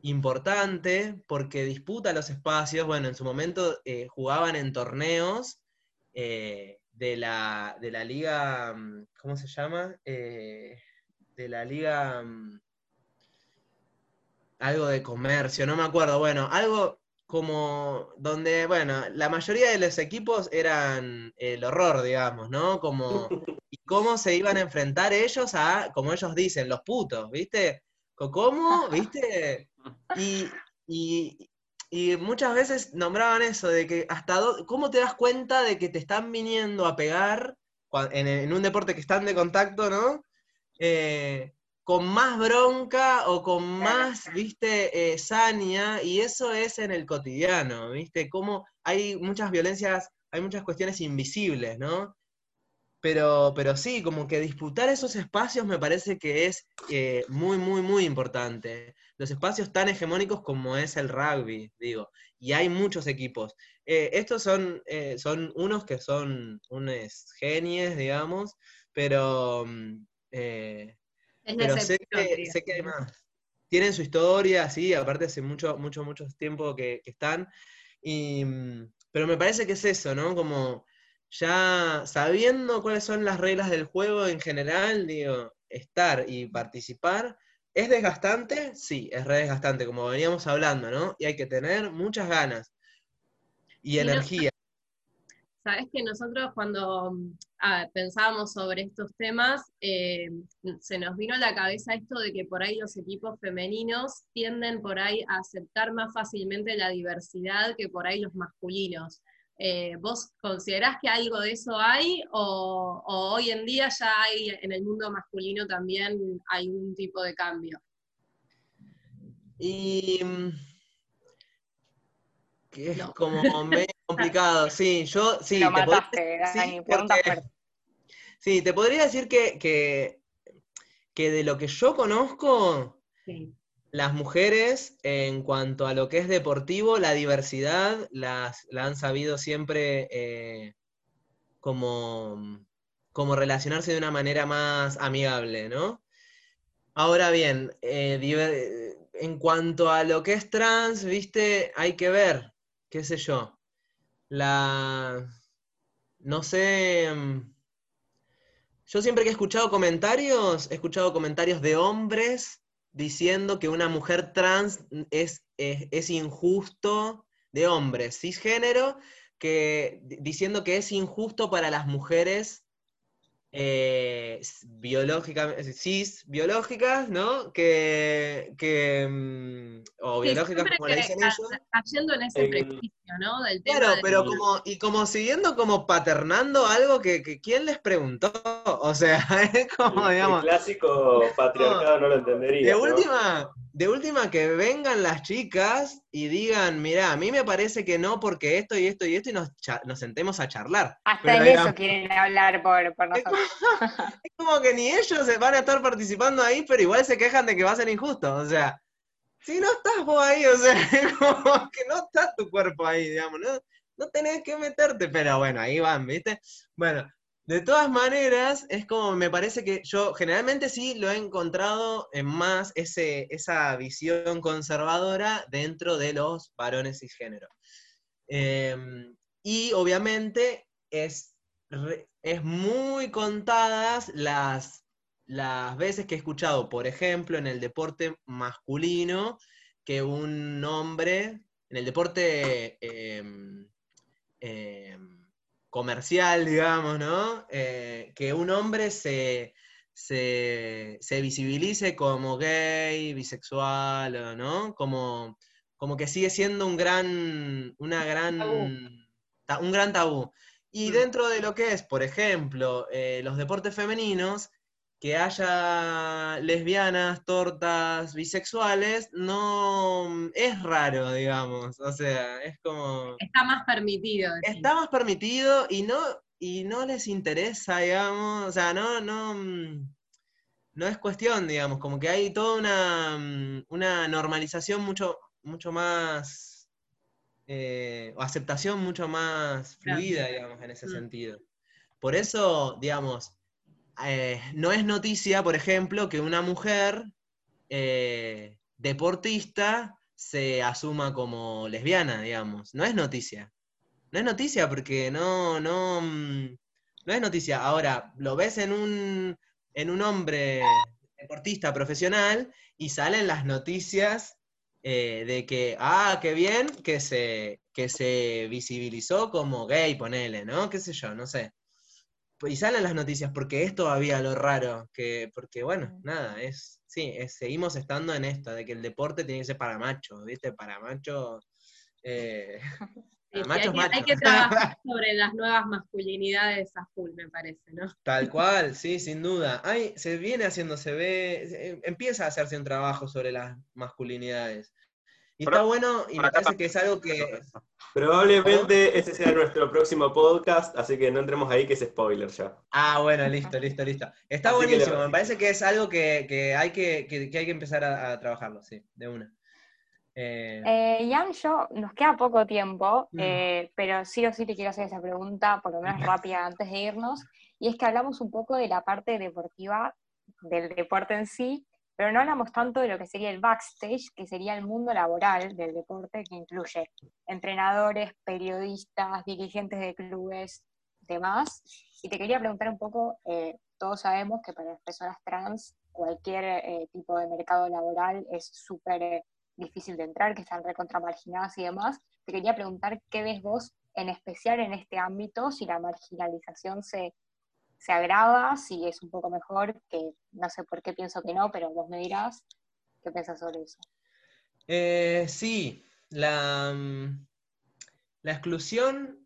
importante porque disputa los espacios. Bueno, en su momento eh, jugaban en torneos eh, de, la, de la liga, mm, ¿cómo se llama? Eh, de la liga, mm, algo de comercio, no me acuerdo. Bueno, algo como donde, bueno, la mayoría de los equipos eran el horror, digamos, ¿no? Como, y cómo se iban a enfrentar ellos a, como ellos dicen, los putos, ¿viste? ¿Cómo? ¿Viste? Y, y- y muchas veces nombraban eso, de que hasta ¿cómo te das cuenta de que te están viniendo a pegar en, en un deporte que están de contacto, ¿no? Eh, con más bronca o con más, viste, eh, saña, y eso es en el cotidiano, viste, como hay muchas violencias, hay muchas cuestiones invisibles, ¿no? Pero, pero sí, como que disputar esos espacios me parece que es eh, muy, muy, muy importante. Los espacios tan hegemónicos como es el rugby, digo, y hay muchos equipos. Eh, estos son, eh, son unos que son unos genies, digamos, pero, mm, eh, pero sé que, sé que hay más. Tienen su historia, sí, aparte hace mucho, mucho, mucho tiempo que, que están. Y, mm, pero me parece que es eso, ¿no? Como ya sabiendo cuáles son las reglas del juego en general, digo, estar y participar. ¿Es desgastante? Sí, es re desgastante, como veníamos hablando, ¿no? Y hay que tener muchas ganas y no- energía. Sabes que nosotros cuando mm, ah, pensábamos sobre estos temas, eh, se nos vino a la cabeza esto de que por ahí los equipos femeninos tienden por ahí a aceptar más fácilmente la diversidad que por ahí los masculinos. Eh, ¿Vos considerás que algo de eso hay o, o hoy en día ya hay en el mundo masculino también un tipo de cambio? Y mm, que es No. como medio <laughs> complicado, sí, yo sí, Lo te podría mataste, sí, Dani. Porque- sí, te podría decir que, que, que de lo que yo conozco, Sí. Las mujeres, en cuanto a lo que es deportivo, la diversidad las, la han sabido siempre eh, como, como relacionarse de una manera más amigable, ¿no? Ahora bien, eh, en cuanto a lo que es trans, viste, hay que ver, qué sé yo, la, no sé, mm, yo siempre que he escuchado comentarios, he escuchado comentarios de hombres diciendo que una mujer trans es, es, es injusto, de hombres cisgénero, que, di- diciendo que es injusto para las mujeres eh, biológicamente, cis, biológicas, ¿no? Que, que mm, o Sí, biológicas como le dicen ellos. cayendo en ese En- prejuicio, ¿no? Del tema Claro, de- pero como, y como siguiendo como paternando algo que, que ¿quién les preguntó? O sea, <laughs> es como, El, el digamos, clásico patriarcado no lo entendería. de ¿no? última, de última que vengan las chicas y digan, mirá, a mí me parece que no porque esto y esto y esto y nos, nos sentemos a charlar. Hasta Pero en digamos, eso quieren hablar por, por Es nosotros. <laughs> Es como que ni ellos se van a estar participando ahí, pero igual se quejan de que va a ser injusto. O sea, si no estás vos ahí, o sea, <laughs> es como que no está tu cuerpo ahí, digamos, no, no tenés que meterte, pero bueno, ahí van, ¿viste? Bueno, De todas maneras, es como me parece que yo generalmente sí lo he encontrado en más ese, esa visión conservadora dentro de los varones cisgénero. Em, y obviamente es, es muy contadas las, las veces que he escuchado, por ejemplo, en el deporte masculino, que un hombre, en el deporte em, em, comercial, digamos, ¿no? Eh, que un hombre se, se, visibilice como gay, bisexual, ¿no? Como, como que sigue siendo un gran, una gran, un gran tabú. Y mm. dentro de lo que es, por ejemplo, eh, los deportes femeninos, que haya lesbianas, tortas, bisexuales, no es raro, digamos. O sea, es como. Está más permitido. Está más permitido y no, y no les interesa, digamos. O sea, no, no. No es cuestión, digamos, como que hay toda una, una normalización mucho, mucho más. Eh, o aceptación mucho más fluida, digamos, en ese mm. sentido. Por eso, digamos, eh, no es noticia, por ejemplo, que una mujer eh, deportista se asuma como lesbiana, digamos. No es noticia. No es noticia porque no, no, mm, no es noticia. Ahora, lo ves en un, en un hombre deportista profesional y salen las noticias eh, de que, ah, qué bien que se, que se visibilizó como gay, ponele, ¿no? ¿Qué sé yo? No sé y salen las noticias porque es todavía lo raro, que, porque bueno, nada, es, sí, seguimos estando en esto, de que el deporte tiene que ser para machos, ¿viste? Para machos, eh, <laughs> <laughs> machos, hay, que, hay, que, <laughs> trabajar sobre las nuevas masculinidades a full, me parece, ¿no? Tal cual, sí, sin duda. Hay, se viene haciendo, se ve, empieza a hacerse un trabajo sobre las masculinidades. Y está bueno, y me parece que es algo que... Probablemente ese sea nuestro próximo podcast, así que no entremos ahí que es spoiler ya. Ah, bueno, listo, listo, listo. Está buenísimo, me parece que es algo que, hay, que, hay que empezar a, trabajarlo, sí, de una. Eh... eh yo, nos queda poco tiempo, mm. eh, pero sí o sí te quiero hacer esa pregunta, por lo menos <laughs> rápida, antes de irnos, y es que hablamos un poco de la parte deportiva del deporte en sí, pero no hablamos tanto de lo que sería el backstage, que sería el mundo laboral del deporte, que incluye entrenadores, periodistas, dirigentes de clubes, demás. Y te quería preguntar un poco, eh, todos sabemos que para las personas trans cualquier eh, tipo de mercado laboral es súper eh, difícil de entrar, que están recontra marginadas y demás. Te quería preguntar qué ves vos en especial en este ámbito, si la marginalización se se agrava, si es un poco mejor, que no sé por qué pienso que no, pero vos me dirás qué piensas sobre eso. Eh, sí, la, mm, la, exclusión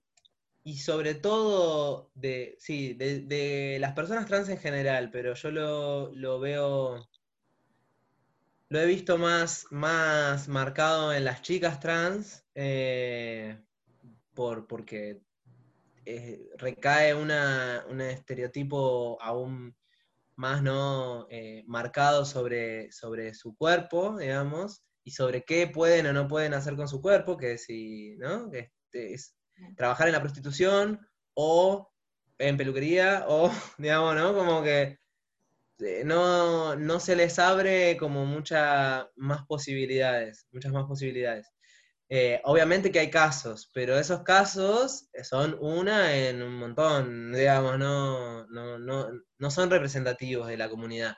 y sobre todo de, sí, de, las personas trans en general, pero yo lo, veo, lo he visto más, más marcado en las chicas trans, eh, por, porque eh, recae una, un estereotipo aún más ¿no? Eh, marcado sobre, sobre su cuerpo, digamos, y sobre qué pueden o no pueden hacer con su cuerpo, que si, ¿no? Este, es trabajar en la prostitución o en peluquería, o, <laughs> digamos, ¿no? Como que eh, no, no se les abre como muchas más posibilidades, muchas más posibilidades. Eh, obviamente que hay casos, pero esos casos son una en un montón, digamos, no, no, son representativos de la comunidad.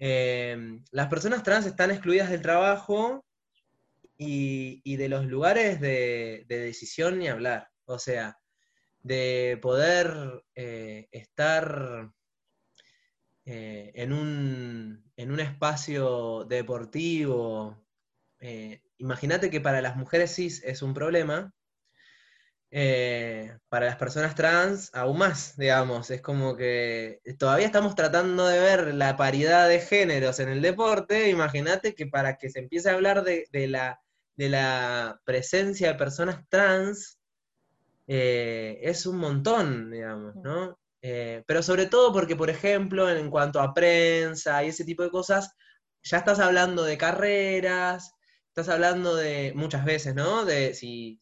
Eh, las personas trans están excluidas del trabajo y, de los lugares de, decisión ni hablar. O sea, de poder eh, estar en, un, en un espacio deportivo, imagínate que para las mujeres cis es un problema, eh, para las personas trans aún más, digamos, es como que todavía estamos tratando de ver la paridad de géneros en el deporte, imagínate que para que se empiece a hablar de, la, de la, presencia de personas trans, eh, es un montón, digamos, ¿no? Eh, pero sobre todo porque, por ejemplo, en cuanto a prensa y ese tipo de cosas, ya estás hablando de carreras, estás hablando de muchas veces, ¿no? De si,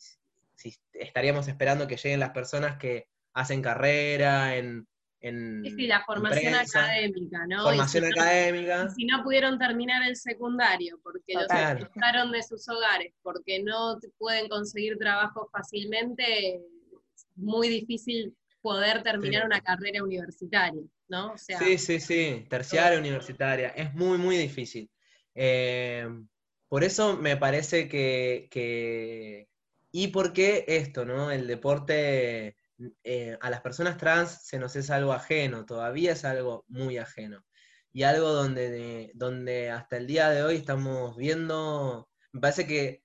estaríamos esperando que lleguen las personas que hacen carrera, en... en Sí, sí, la formación académica, ¿no? Formación y si no- académica. y si no pudieron terminar el secundario porque los expulsaron de sus hogares, porque no pueden conseguir trabajo fácilmente, es muy difícil poder terminar Sí. una carrera universitaria, ¿no? O sea, Sí, sí, sí, terciaria universitaria, es muy, muy difícil. Eh, por eso me parece que, ¿Y por qué esto, no? El deporte eh, a las personas trans se nos es algo ajeno, todavía es algo muy ajeno. Y algo donde, donde hasta el día de hoy estamos viendo, me parece que,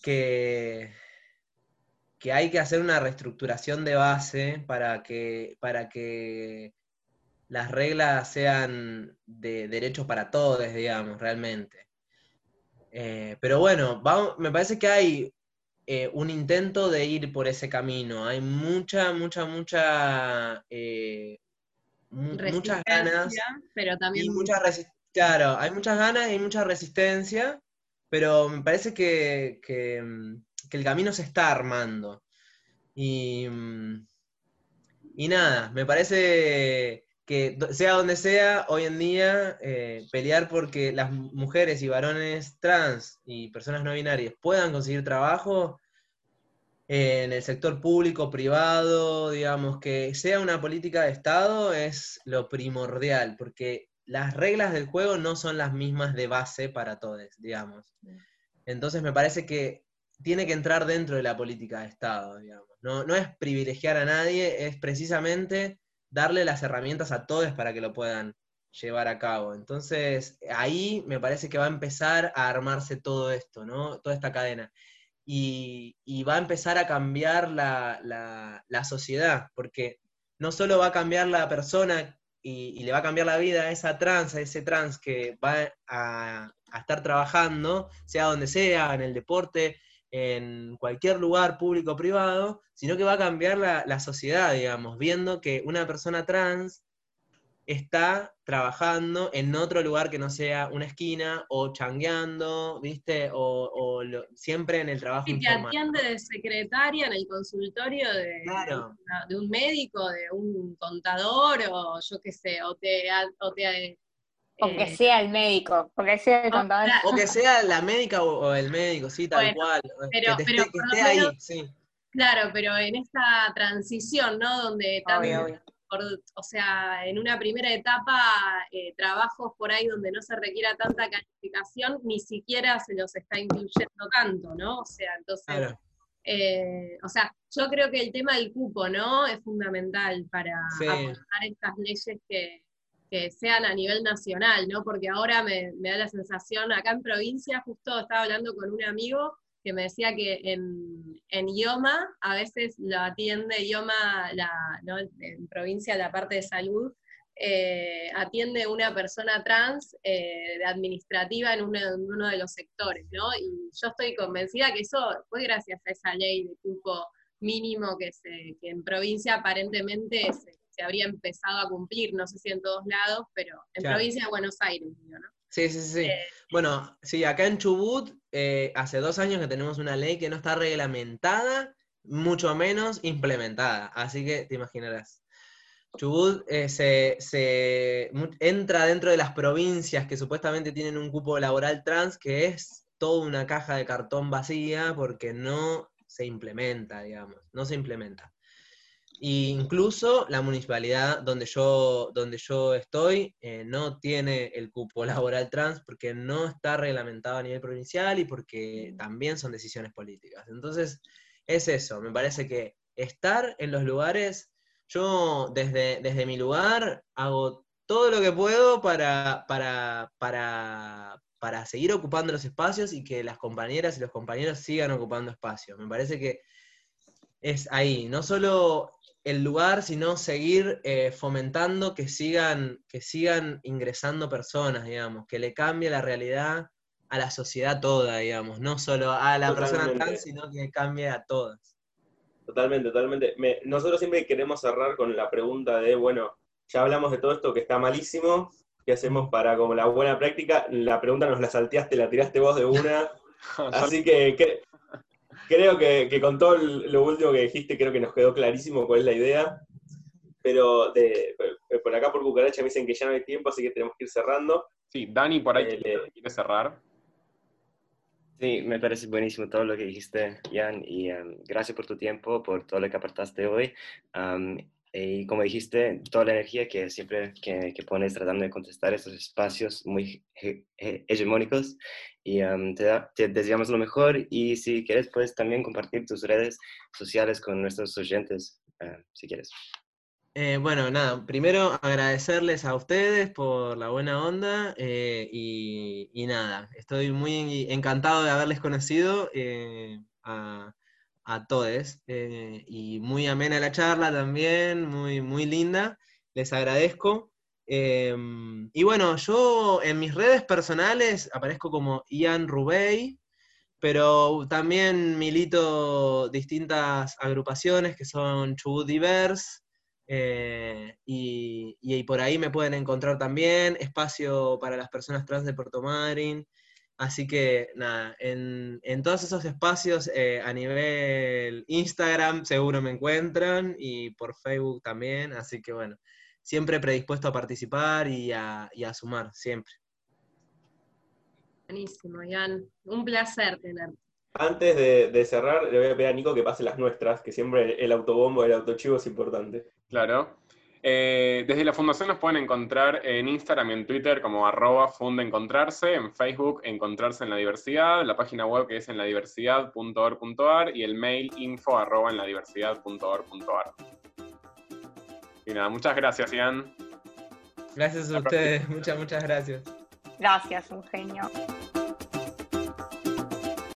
que, que hay que hacer una reestructuración de base para que, para que las reglas sean de derechos para todos, digamos, realmente. Eh, pero bueno, vamos- me parece que hay eh, un intento de ir por ese camino. Hay mucha, mucha, mucha, eh, mu- muchas ganas pero también y mucha Claro, hay muchas ganas y mucha resistencia, pero me parece que, que, mm, que el camino se está armando. Y, mm, y nada, me parece que sea donde sea, hoy en día, eh, pelear porque las mu- mujeres y varones trans y personas no binarias puedan conseguir trabajo en el sector público, privado, digamos, que sea una política de Estado es lo primordial, porque las reglas del juego no son las mismas de base para todos, digamos. Entonces me parece que tiene que entrar dentro de la política de Estado, digamos. No, no es privilegiar a nadie, es precisamente darle las herramientas a todos para que lo puedan llevar a cabo. Entonces, ahí me parece que va a empezar a armarse todo esto, ¿no? Toda esta cadena. Y, va a empezar a cambiar la, la- sociedad, porque no solo va a cambiar la persona y, le va a cambiar la vida a esa trans, a ese trans que va a estar trabajando, sea donde sea, en el deporte, en cualquier lugar público o privado, sino que va a cambiar la, la sociedad, digamos, viendo que una persona trans está trabajando en otro lugar que no sea una esquina o changueando, ¿viste? O, o lo- siempre en el trabajo si te atiende de secretaria en el consultorio de, Claro. una- de un médico, de un contador, o yo qué sé, o te... O te Aunque eh, sea el médico, porque sea el contador. O que sea la médica o, o el médico, sí, tal Bueno, cual. pero- que te pero esté, que por lo esté ahí, menos- sí. Claro, pero en esta transición, ¿no? Donde también, Obvio, obvio. por- o sea, en una primera etapa, eh, trabajos por ahí donde no se requiera tanta calificación, ni siquiera se los está incluyendo tanto, ¿no? O sea, entonces, Claro. eh, o sea, yo creo que el tema del cupo, ¿no? Es fundamental para Sí. aportar estas leyes que, que sean a nivel nacional, ¿no? Porque ahora me, da la sensación, acá en provincia, justo estaba hablando con un amigo que me decía que en, en IOMA, a veces lo atiende IOMA, la, ¿no? en provincia, la parte de salud, eh, atiende una persona trans eh, administrativa en uno, en uno de los sectores, ¿no? Y yo estoy convencida que eso fue gracias a esa ley de cupo mínimo que, se, que en provincia aparentemente se, se habría empezado a cumplir, no sé si en todos lados, pero en Claro. provincia de Buenos Aires, digo, ¿no? Sí, sí, sí. Eh, Bueno, sí, acá en Chubut eh, hace dos años que tenemos una ley que no está reglamentada, mucho menos implementada, así que te imaginarás. Chubut eh, se, se entra dentro de las provincias que supuestamente tienen un cupo laboral trans, que es toda una caja de cartón vacía porque no se implementa, digamos, no se implementa. Y incluso la municipalidad donde yo, donde yo estoy eh, no tiene el cupo laboral trans porque no está reglamentado a nivel provincial y porque también son decisiones políticas. Entonces, es eso, me parece que estar en los lugares, yo desde, desde mi lugar hago todo lo que puedo para, para, para, para seguir ocupando los espacios y que las compañeras y los compañeros sigan ocupando espacios. Me parece que es ahí, no solo el lugar, sino seguir eh, fomentando que sigan, que sigan ingresando personas, digamos, que le cambie la realidad a la sociedad toda, digamos, no solo a la persona trans, sino que cambie a todas. Totalmente, totalmente. Me- nosotros siempre queremos cerrar con la pregunta de, bueno, ya hablamos de todo esto que está malísimo, ¿qué hacemos para como la buena práctica? La pregunta nos la salteaste, la tiraste vos de una, <laughs> así que, ¿qué, creo que, que con todo lo último que dijiste, creo que nos quedó clarísimo cuál es la idea. Pero de, por acá por Cucaracha me dicen que ya no hay tiempo, así que tenemos que ir cerrando. Sí, Dani por ahí Eh, quiere cerrar. Sí, me parece buenísimo todo lo que dijiste, Jan, y em, gracias por tu tiempo, por todo lo que aportaste hoy. Am, y como dijiste, toda la energía que siempre que, que pones tratando de contestar estos espacios muy he- he- hegemónicos. Y am, te, da- te deseamos lo mejor y si quieres puedes también compartir tus redes sociales con nuestros oyentes, eh, si quieres. Eh, bueno, nada, primero agradecerles a ustedes por la buena onda eh, y, y nada, estoy muy encantado de haberles conocido eh, a, a todos eh, y muy amena la charla también, muy, muy linda, les agradezco. Em, y bueno, yo en mis redes personales aparezco como Ian Rubey, pero también milito distintas agrupaciones que son Chubut Diverse, eh, y, y por ahí me pueden encontrar también, espacio para las personas trans de Puerto Madryn. Así que nada, en, en todos esos espacios eh, a nivel Instagram seguro me encuentran y por Facebook también. Así que bueno, siempre predispuesto a participar y a, y a sumar, siempre. Buenísimo, Ian. Un placer tenerte. Antes de, de cerrar, le voy a pedir a Nico que pase las nuestras, que siempre el autobombo, el autochivo es importante. Claro. Eh, desde la Fundación nos pueden encontrar en Instagram y en Twitter como arroba fundaencontrarse, en Facebook encontrarse en la diversidad, la página web que es en ladiversidad.org.ar y el mail info arroba en ladiversidad.org.ar. Y nada, muchas gracias, Ian. Gracias a ustedes, muchas, muchas gracias. Gracias, un genio.